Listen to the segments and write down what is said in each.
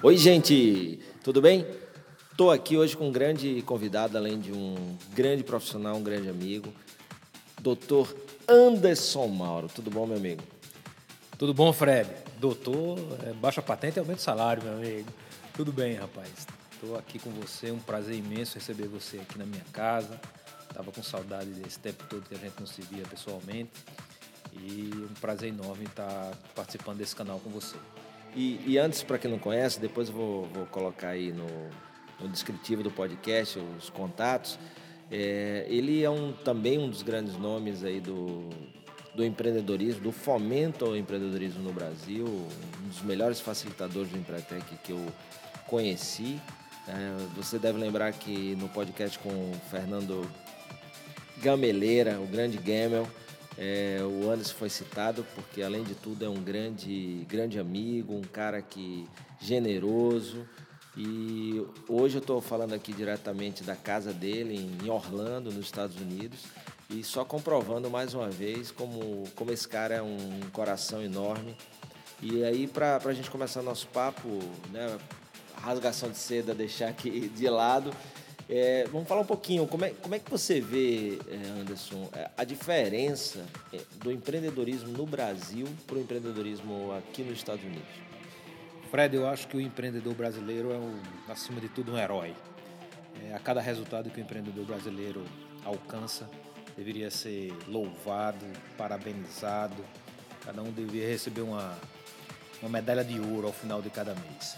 Oi, gente, tudo bem? Estou aqui hoje com um grande convidado, além de um grande profissional, um grande amigo, doutor Anderson Mauro. Tudo bom, meu amigo? Tudo bom, Fred? Doutor, é, baixa patente e aumenta o salário, meu amigo. Tudo bem, rapaz. Estou aqui com você, um prazer imenso receber você aqui na minha casa. Estava com saudade desse tempo todo que a gente não se via pessoalmente. E um prazer enorme estar participando desse canal com você. E, e antes, para quem não conhece, depois eu vou, vou colocar aí no, no descritivo do podcast os contatos. É, ele é um, também um dos grandes nomes aí do, do empreendedorismo, do fomento ao empreendedorismo no Brasil, um dos melhores facilitadores do Empretec que eu conheci. É, você deve lembrar que no podcast com o Fernando Gameleira, o grande Gamel, é, o Anderson foi citado porque, além de tudo, é um grande, grande amigo, um cara que generoso. E hoje eu estou falando aqui diretamente da casa dele, em Orlando, nos Estados Unidos, e só comprovando mais uma vez como, como esse cara é um coração enorme. E aí, para a gente começar nosso papo, né, rasgação de seda deixar aqui de lado, é, vamos falar um pouquinho, como é, como é que você vê, é, Anderson, é, a diferença é, do empreendedorismo no Brasil para o empreendedorismo aqui nos Estados Unidos? Fred, eu acho que o empreendedor brasileiro é, um, acima de tudo, um herói. É, a cada resultado que o empreendedor brasileiro alcança, deveria ser louvado, parabenizado. Cada um deveria receber uma, uma medalha de ouro ao final de cada mês.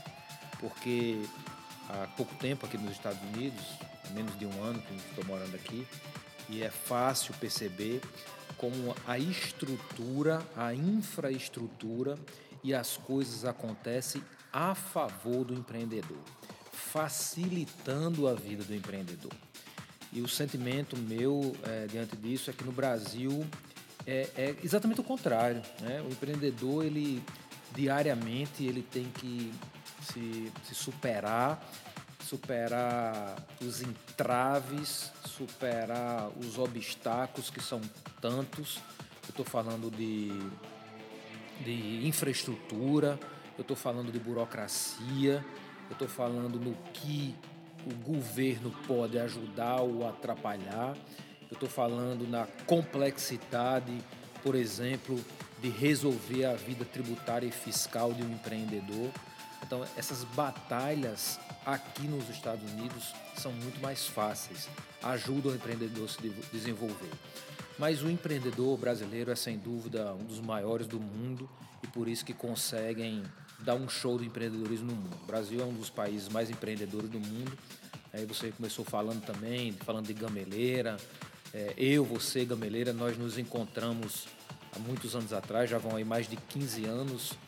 Porque há pouco tempo aqui nos Estados Unidos, menos de um ano que estou morando aqui, e é fácil perceber como a estrutura, a infraestrutura e as coisas acontecem a favor do empreendedor, facilitando a vida do empreendedor. E o sentimento meu é, diante disso é que no Brasil é, é exatamente o contrário. Né? O empreendedor, ele diariamente, ele tem que se, se superar, superar os entraves, superar os obstáculos que são tantos. Eu estou falando de, de infraestrutura, eu estou falando de burocracia, eu estou falando no que o governo pode ajudar ou atrapalhar. Eu estou falando na complexidade, por exemplo, de resolver a vida tributária e fiscal de um empreendedor. Então, essas batalhas aqui nos Estados Unidos são muito mais fáceis, ajudam o empreendedor a se desenvolver. Mas o empreendedor brasileiro é sem dúvida um dos maiores do mundo e por isso que conseguem dar um show do empreendedorismo no mundo. O Brasil é um dos países mais empreendedores do mundo. Aí você começou falando também, falando de gameleira. É, eu, você, gameleira, nós nos encontramos há muitos anos atrás, já vão aí mais de 15 anos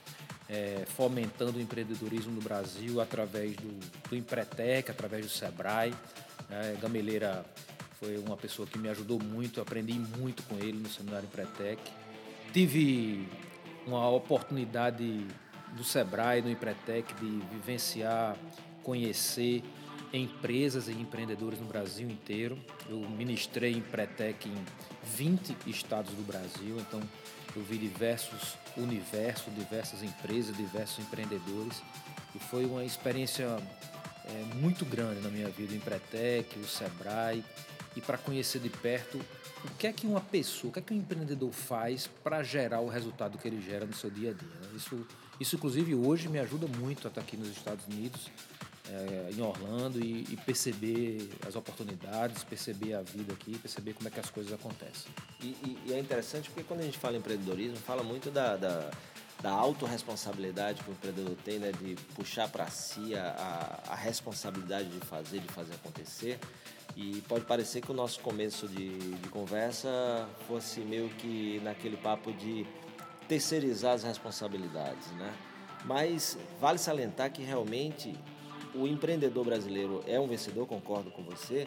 é, fomentando o empreendedorismo no Brasil através do, do Empretec, através do Sebrae. É, Gameleira foi uma pessoa que me ajudou muito, aprendi muito com ele no seminário Empretec. Tive uma oportunidade do Sebrae, do Empretec, de vivenciar, conhecer empresas e empreendedores no Brasil inteiro. Eu ministrei Empretec em 20 estados do Brasil, então eu vi diversos universos, diversas empresas, diversos empreendedores e foi uma experiência é, muito grande na minha vida, o Empretec, o Sebrae e para conhecer de perto o que é que uma pessoa, o que é que um empreendedor faz para gerar o resultado que ele gera no seu dia a dia. Né? Isso, isso inclusive hoje me ajuda muito a estar aqui nos Estados Unidos é, em Orlando e, e, perceber as oportunidades, perceber a vida aqui, perceber como é que as coisas acontecem. E, e, e é interessante porque quando a gente fala em empreendedorismo, fala muito da, da, da autorresponsabilidade que o empreendedor tem, né, de puxar para si a, a, a responsabilidade de fazer, de fazer acontecer. E pode parecer que o nosso começo de, de conversa fosse meio que naquele papo de terceirizar as responsabilidades, né? Mas vale salientar que realmente o empreendedor brasileiro é um vencedor, concordo com você,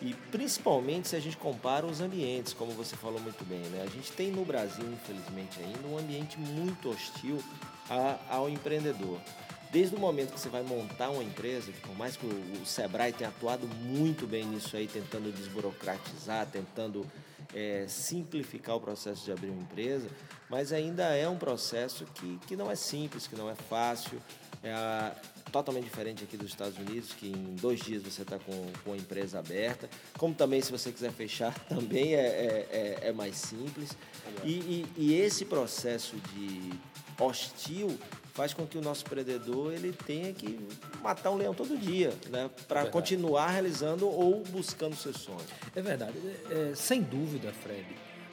e principalmente se a gente compara os ambientes, como você falou muito bem, né? A gente tem no Brasil, infelizmente ainda, um ambiente muito hostil a, ao empreendedor. Desde o momento que você vai montar uma empresa, por mais que o, o Sebrae tenha atuado muito bem nisso aí, tentando desburocratizar, tentando é, simplificar o processo de abrir uma empresa, mas ainda é um processo que, que não é simples, que não é fácil. É a, totalmente diferente aqui dos Estados Unidos, que em dois dias você está com, com a empresa aberta. Como também, se você quiser fechar, também é, é, é, é mais simples. E, e, e, esse processo de hostil faz com que o nosso empreendedor ele tenha que matar um leão todo dia, né? Para é continuar realizando ou buscando seus sonhos. É verdade. É, sem dúvida, Fred,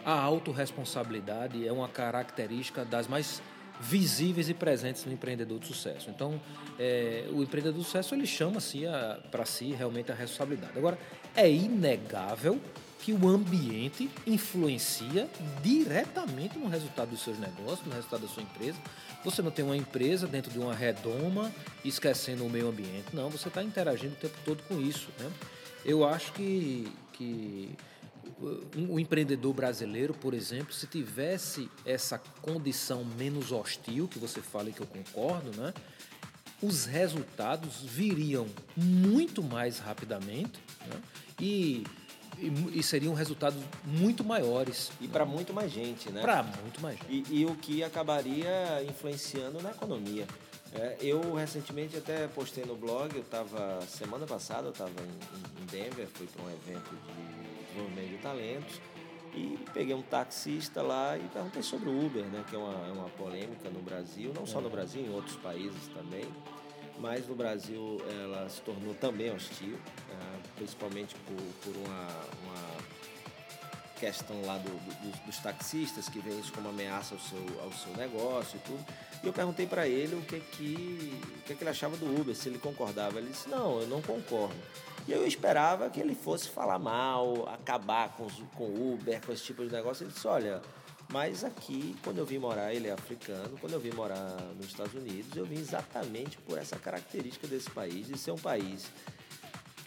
a autorresponsabilidade é uma característica das mais visíveis e presentes no empreendedor de sucesso. Então, é, o empreendedor de sucesso ele chama-se para si realmente a responsabilidade. Agora, é inegável que o ambiente influencia diretamente no resultado dos seus negócios, no resultado da sua empresa. Você não tem uma empresa dentro de uma redoma esquecendo o meio ambiente. Não, você está interagindo o tempo todo com isso. Né? Eu acho que, que um, empreendedor brasileiro, por exemplo, se tivesse essa condição menos hostil, que você fala e que eu concordo, né? os resultados viriam muito mais rapidamente né? e, e, e, seriam resultados muito maiores. E para muito mais gente, né? Para muito mais gente. E, e, o que acabaria influenciando na economia. É, eu recentemente até postei no blog, eu estava, semana passada, eu estava em, em Denver, fui para um evento de desenvolvimento de talentos. E peguei um taxista lá e perguntei sobre o Uber, né, que é uma, é uma polêmica no Brasil, não só no Brasil, em outros países também. Mas no Brasil ela se tornou também hostil, né, principalmente por, por uma, uma questão lá do, do, dos taxistas que veem isso como ameaça ao seu, ao seu negócio e tudo. E eu perguntei para ele o que que, o que que ele achava do Uber, se ele concordava. Ele disse: Não, eu não concordo. E eu esperava que ele fosse falar mal, acabar com, com o Uber, com esse tipo de negócio. Ele disse, olha, mas aqui, quando eu vim morar, ele é africano, quando eu vim morar nos Estados Unidos, eu vim exatamente por essa característica desse país, de ser um país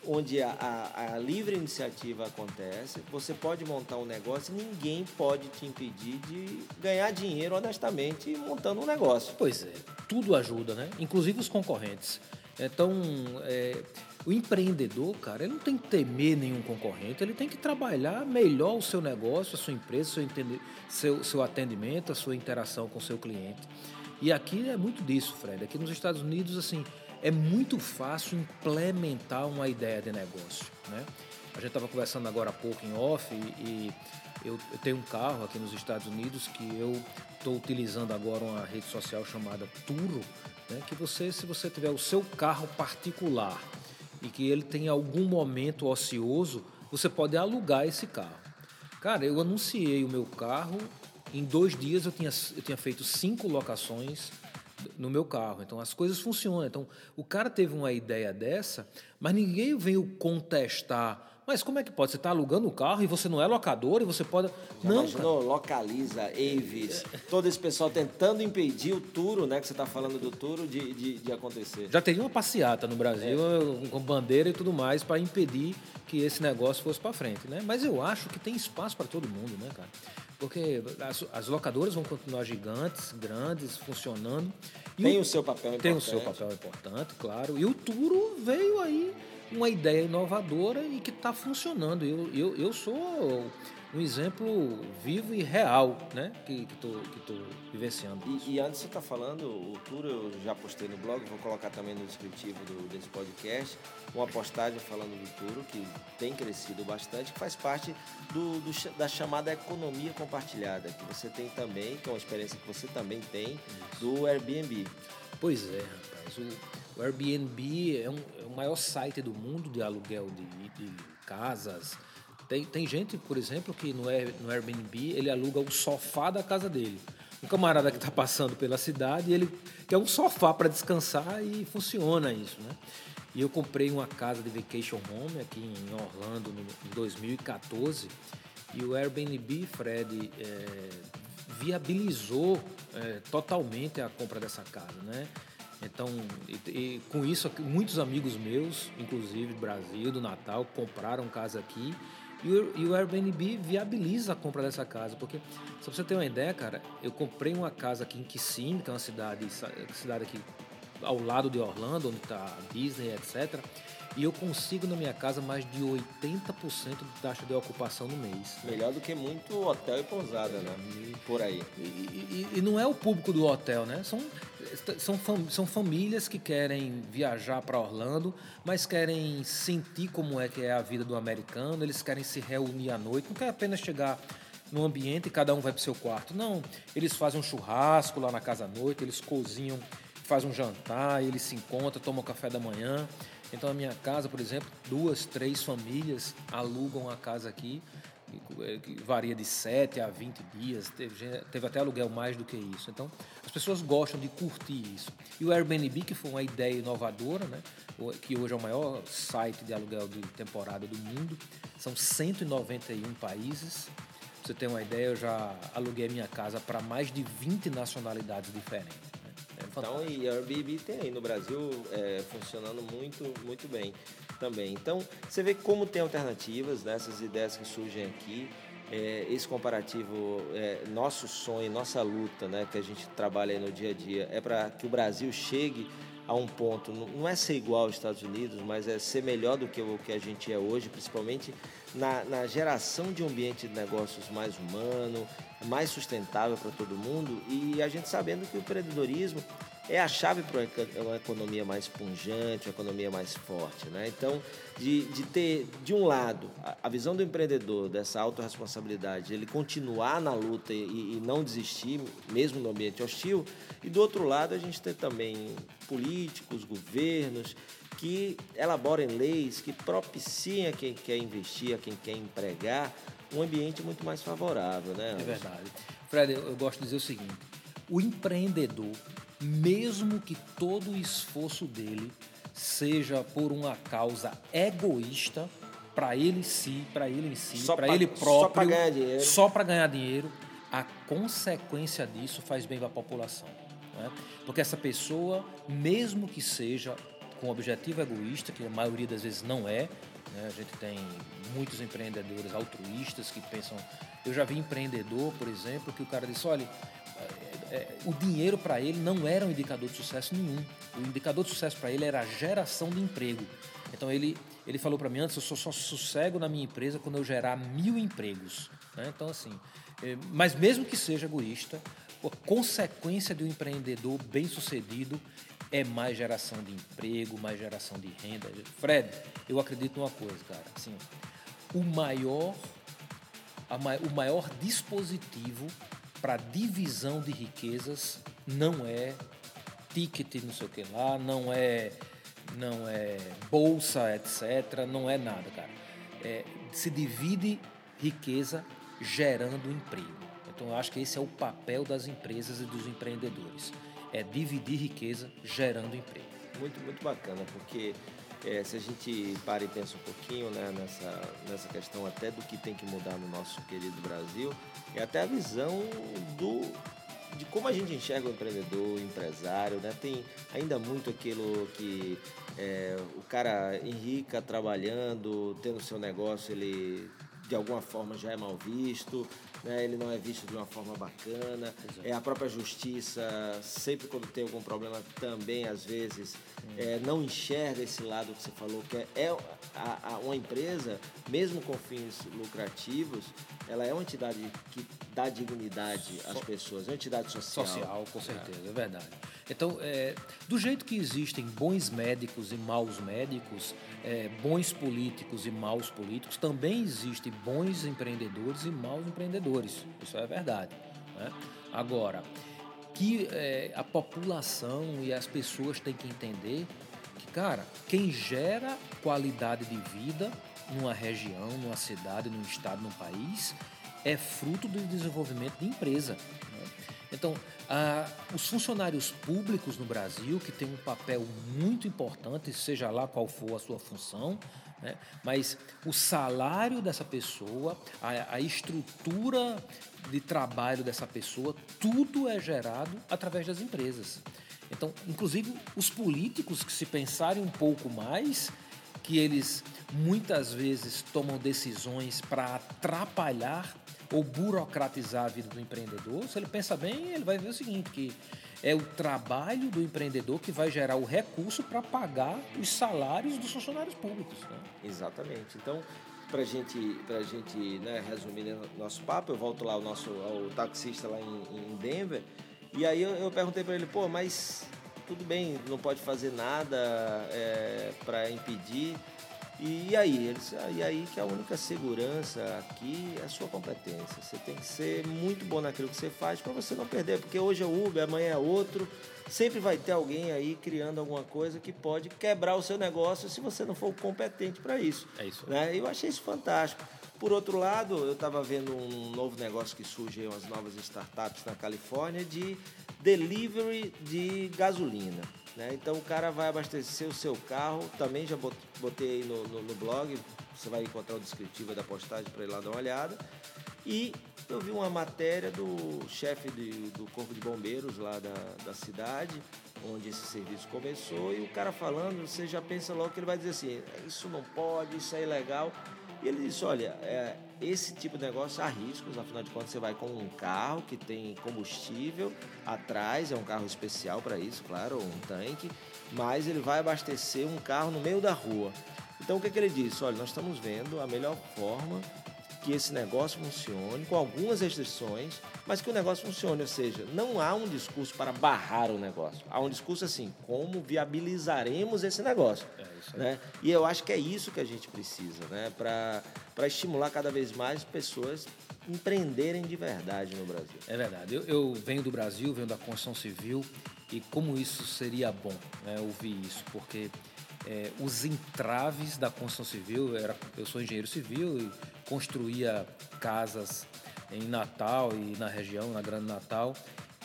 onde a, a, a, livre iniciativa acontece, você pode montar um negócio e ninguém pode te impedir de ganhar dinheiro honestamente montando um negócio. Pois é, tudo ajuda, né? Inclusive os concorrentes. Então, é, o empreendedor, cara, ele não tem que temer nenhum concorrente, ele tem que trabalhar melhor o seu negócio, a sua empresa, seu, seu, seu atendimento, a sua interação com o seu cliente. E aqui é muito disso, Fred. Aqui nos Estados Unidos, assim, é muito fácil implementar uma ideia de negócio, né? A gente estava conversando agora há pouco em off e, eu, eu, tenho um carro aqui nos Estados Unidos que eu estou utilizando agora uma rede social chamada Turo, né? que você, se você tiver o seu carro particular e que ele tem algum momento ocioso, você pode alugar esse carro. Cara, eu anunciei o meu carro, em dois dias eu tinha, eu tinha feito cinco locações no meu carro. Então as coisas funcionam. Então o cara teve uma ideia dessa, mas ninguém veio contestar mas como é que pode? Você está alugando o carro e você não é locador e você pode. Já não, imaginou? Localiza, Avis, todo esse pessoal tentando impedir o Turo, né? Que você está falando do Turo, de, de, de, acontecer. Já teria uma passeata no Brasil é. com bandeira e tudo mais para impedir que esse negócio fosse para frente, né? Mas eu acho que tem espaço para todo mundo, né, cara? Porque as, as, locadoras vão continuar gigantes, grandes, funcionando. tem o, o seu papel importante. Tem o seu papel importante, claro. E o Turo veio aí uma ideia inovadora e que está funcionando. Eu, eu, eu sou um exemplo vivo e real, né? Que estou que tô, vivenciando. E, e, antes você está falando, o tour eu já postei no blog, vou colocar também no descritivo do, desse podcast, uma postagem falando do tour que tem crescido bastante, que faz parte do, do, da chamada economia compartilhada, que você tem também, que é uma experiência que você também tem, do Airbnb. Pois é, rapaz. O, o Airbnb é, um, maior site do mundo de aluguel de, de casas. Tem, tem gente, por exemplo, que no, no Airbnb ele aluga o sofá da casa dele. Um camarada que está passando pela cidade, ele quer um sofá para descansar e funciona isso, né? E eu comprei uma casa de vacation home aqui em Orlando em 2014 e o Airbnb, Fred, é, viabilizou é, totalmente a compra dessa casa, né? Então, e, e, com isso, muitos amigos meus, inclusive do Brasil, do Natal, compraram casa aqui. E o, e o Airbnb viabiliza a compra dessa casa. Porque, só pra você ter uma ideia, cara, eu comprei uma casa aqui em Kissimmee, que é uma cidade, cidade aqui ao lado de Orlando, onde está a Disney, etc. E eu consigo na minha casa mais de 80% de taxa de ocupação no mês. Melhor do que muito hotel e pousada, né? Por aí. E, e, e não é o público do hotel, né? São, são, fam, são famílias que querem viajar para Orlando, mas querem sentir como é que é a vida do americano, eles querem se reunir à noite, não quer apenas chegar no ambiente e cada um vai para o seu quarto. Não, eles fazem um churrasco lá na casa à noite, eles cozinham, fazem um jantar, eles se encontram, tomam café da manhã. Então, a minha casa, por exemplo, duas, três famílias alugam a casa aqui, que varia de 7 a 20 dias, teve, teve até aluguel mais do que isso. Então, as pessoas gostam de curtir isso. E o Airbnb, que foi uma ideia inovadora, né, que hoje é o maior site de aluguel de temporada do mundo, são 191 países. Pra você ter uma ideia, eu já aluguei minha casa para mais de 20 nacionalidades diferentes. Então, e Airbnb tem aí no Brasil é, funcionando muito, muito bem também. Então, você vê como tem alternativas, né, essas ideias que surgem aqui. É, esse comparativo, é, nosso sonho, nossa luta, né, que a gente trabalha no dia a dia, é para que o Brasil chegue a um ponto, não é ser igual aos Estados Unidos, mas é ser melhor do que o que a gente é hoje, principalmente na, na geração de um ambiente de negócios mais humano, mais sustentável para todo mundo. E a gente sabendo que o empreendedorismo é a chave para uma economia mais punjante, uma economia mais forte. Né? Então, de, de ter, de um lado, a, a visão do empreendedor, dessa autorresponsabilidade, ele continuar na luta e, e, não desistir, mesmo no ambiente hostil, e do outro lado, a gente ter também políticos, governos, que elaborem leis que propiciem a quem quer investir, a quem quer empregar, um ambiente muito mais favorável. Né, é verdade. Fred, eu gosto de dizer o seguinte: o empreendedor mesmo que todo o esforço dele seja por uma causa egoísta para ele si, para ele em si, para ele próprio, só para ganhar dinheiro, só para ganhar dinheiro, a consequência disso faz bem para a população, né? porque essa pessoa, mesmo que seja com objetivo egoísta, que a maioria das vezes não é, né? a gente tem muitos empreendedores altruístas que pensam, eu já vi empreendedor, por exemplo, que o cara disse, olha é, o dinheiro para ele não era um indicador de sucesso nenhum. O indicador de sucesso para ele era a geração de emprego. Então ele, ele falou para mim antes, eu só, só sossego na minha empresa quando eu gerar mil empregos. Né? Então assim, é, mas mesmo que seja egoísta, a consequência de um empreendedor bem sucedido é mais geração de emprego, mais geração de renda. Fred, eu acredito numa coisa, cara. Assim, o maior, a, o maior dispositivo para divisão de riquezas não é ticket, não sei o que lá, não é, não é bolsa, etc. Não é nada, cara. É, se divide riqueza gerando emprego. Então, eu acho que esse é o papel das empresas e dos empreendedores. É dividir riqueza gerando emprego. Muito, muito bacana, porque é, se a gente para e pensa um pouquinho né, nessa, nessa questão até do que tem que mudar no nosso querido Brasil, é até a visão do, de como a gente enxerga o empreendedor, o empresário, né? Tem ainda muito aquilo que é, o cara enrica trabalhando, tendo seu negócio, ele de alguma forma já é mal visto, né? ele não é visto de uma forma bacana. É a própria justiça, sempre quando tem algum problema, também às vezes hum. é, não enxerga esse lado que você falou, que é, é a, a, uma empresa, mesmo com fins lucrativos, ela é uma entidade que dá dignidade às pessoas, é uma entidade social. Social, com certeza, é, é verdade. Então, é, do jeito que existem bons médicos e maus médicos, é, bons políticos e maus políticos, também existem bons empreendedores e maus empreendedores. Isso é verdade. Né? Agora, que é, a população e as pessoas têm que entender que, cara, quem gera qualidade de vida numa região, numa cidade, num estado, num país, é fruto do desenvolvimento de empresa. Então, ah, os funcionários públicos no Brasil, que têm um papel muito importante, seja lá qual for a sua função, né? mas o salário dessa pessoa, a, a estrutura de trabalho dessa pessoa, tudo é gerado através das empresas. Então, inclusive, os políticos que se pensarem um pouco mais, que eles muitas vezes tomam decisões para atrapalhar ou burocratizar a vida do empreendedor, se ele pensa bem, ele vai ver o seguinte, que é o trabalho do empreendedor que vai gerar o recurso para pagar os salários dos funcionários públicos. Né? Exatamente. Então, para gente, a gente né, resumir nosso papo, eu volto lá ao nosso ao taxista lá em, em Denver, e aí eu, eu perguntei para ele, pô, mas tudo bem, não pode fazer nada é, para impedir. E aí? Ele disse, ah, e aí que a única segurança aqui é a sua competência. Você tem que ser muito bom naquilo que você faz para você não perder, porque hoje é Uber, amanhã é outro. Sempre vai ter alguém aí criando alguma coisa que pode quebrar o seu negócio se você não for competente para isso. É isso. Né? Eu achei isso fantástico. Por outro lado, eu estava vendo um novo negócio que surge, umas novas startups na Califórnia de delivery de gasolina. Né? Então o cara vai abastecer o seu carro, também já botei aí no, no, no blog, você vai encontrar o descritivo da postagem para ir lá dar uma olhada. E eu vi uma matéria do chefe do Corpo de Bombeiros lá da, da cidade, onde esse serviço começou, e o cara falando, você já pensa logo que ele vai dizer assim, isso não pode, isso é ilegal. E ele disse, olha, é, esse tipo de negócio há riscos, afinal de contas você vai com um carro que tem combustível atrás, é um carro especial para isso, claro, um tanque, mas ele vai abastecer um carro no meio da rua. Então o que, que ele disse? Olha, nós estamos vendo a melhor forma que esse negócio funcione, com algumas restrições, mas que o negócio funcione. Ou seja, não há um discurso para barrar o negócio. Há um discurso assim, como viabilizaremos esse negócio. É né? E eu acho que é isso que a gente precisa, né? para estimular cada vez mais pessoas empreenderem de verdade no Brasil. É verdade. Eu, eu venho do Brasil, venho da construção civil, e como isso seria bom né, ouvir isso, porque é, os entraves da construção civil, era, eu sou engenheiro civil e construía casas em Natal e na região, na Grande Natal.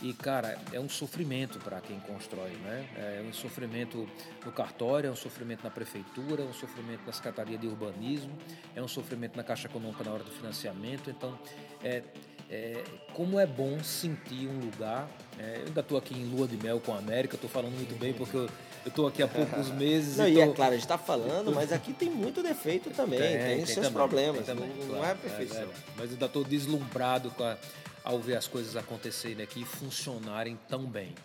E, cara, é um sofrimento para quem constrói, né? É um sofrimento no cartório, é um sofrimento na prefeitura, é um sofrimento na Secretaria de Urbanismo, é um sofrimento na Caixa Econômica na hora do financiamento. Então, é, é, como é bom sentir um lugar. É, eu ainda estou aqui em lua de mel com a América, estou falando muito bem porque eu estou aquque há poucos meses. Não, e, tô... é claro, a gente está falando, mas aqui tem muito defeito também, tem, tem, tem seus também, problemas, também, não, claro, não, é perfeição. É, é, mas ainda estou deslumbrado com a, ao ver as coisas acontecerem aqui e funcionarem tão bem.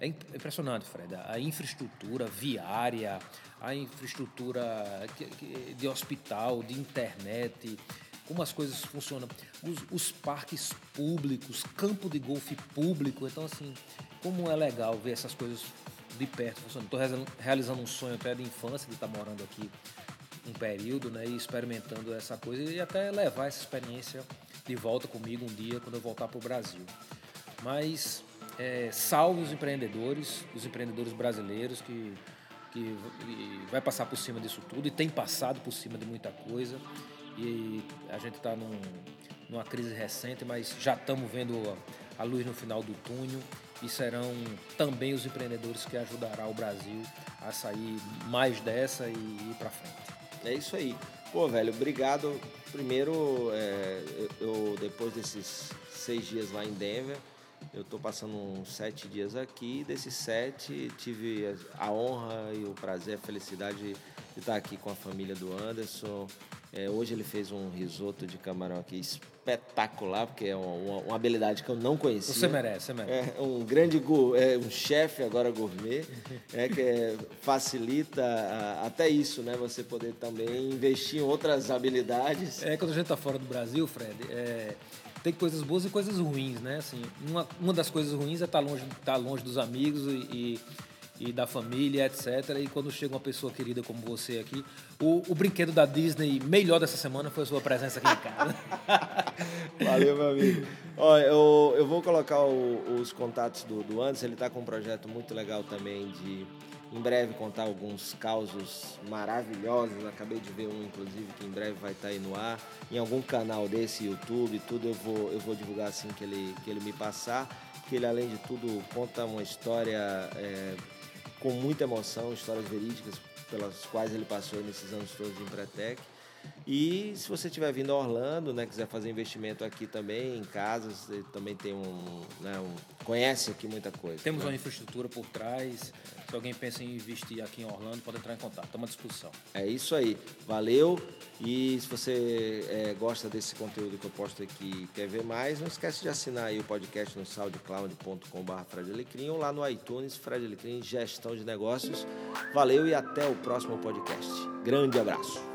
É impressionante, Fred. A infraestrutura viária, a infraestrutura de hospital, de internet, como as coisas funcionam, os, os, parques públicos, campo de golfe público. Então, assim, como é legal ver essas coisas de perto funcionando. Estou realizando um sonho até de infância, de estar tá morando aqui um período, né, e experimentando essa coisa e até levar essa experiência de volta comigo um dia quando eu voltar para o Brasil. Mas é, salve os empreendedores, os empreendedores brasileiros que, que vai passar por cima disso tudo e tem passado por cima de muita coisa e a gente está num, numa crise recente, mas já estamos vendo a, luz no final do túnel e serão também os empreendedores que ajudarão o Brasil a sair mais dessa e ir para frente. É isso aí. Pô, velho, obrigado. Primeiro, é, eu depois desses seis dias lá em Denver, eu estou passando uns sete dias aqui. Desses sete, tive a honra e o prazer, a felicidade de estar aqui com a família do Anderson, é, hoje ele fez um risoto de camarão aqui espetacular, porque é uma, uma habilidade que eu não conhecia. Você merece, você merece. É um grande é, um chefe agora gourmet, é, que facilita a, até isso, né? Você poder também investir em outras habilidades. É, quando a gente está fora do Brasil, Fred, é, tem coisas boas e coisas ruins, né? Assim, uma, uma das coisas ruins é estar tá longe, tá longe dos amigos e, e e da família, etc. E quando chega uma pessoa querida como você aqui, o, o brinquedo da Disney melhor dessa semana foi a sua presença aqui em casa. Valeu, meu amigo. Ó, eu, eu vou colocar o, os contatos do, do Anderson, ele está com um projeto muito legal também de em breve contar alguns causos maravilhosos. Acabei de ver um, inclusive, que em breve vai estar tá aí no ar. Em algum canal desse, YouTube, tudo eu vou, eu vou divulgar assim que ele, que ele me passar. Que ele, além de tudo, conta uma história é, com muita emoção, histórias verídicas pelas quais ele passou nesses anos todos de Empretec. E se você estiver vindo a Orlando, né, quiser fazer investimento aqui também, em casas, também tem um, né, um, conhece aqui muita coisa. Temos né? uma infraestrutura por trás. Se alguém pensa em investir aqui em Orlando, pode entrar em contato. À disposição. É isso aí. Valeu. E se você é, gosta desse conteúdo que eu posto aqui e quer ver mais, não esquece de assinar aí o podcast no soundcloud.com.br Fred Alecrim ou lá no iTunes, Fred Alecrim, Gestão de Negócios. Valeu e até o próximo podcast. Grande abraço.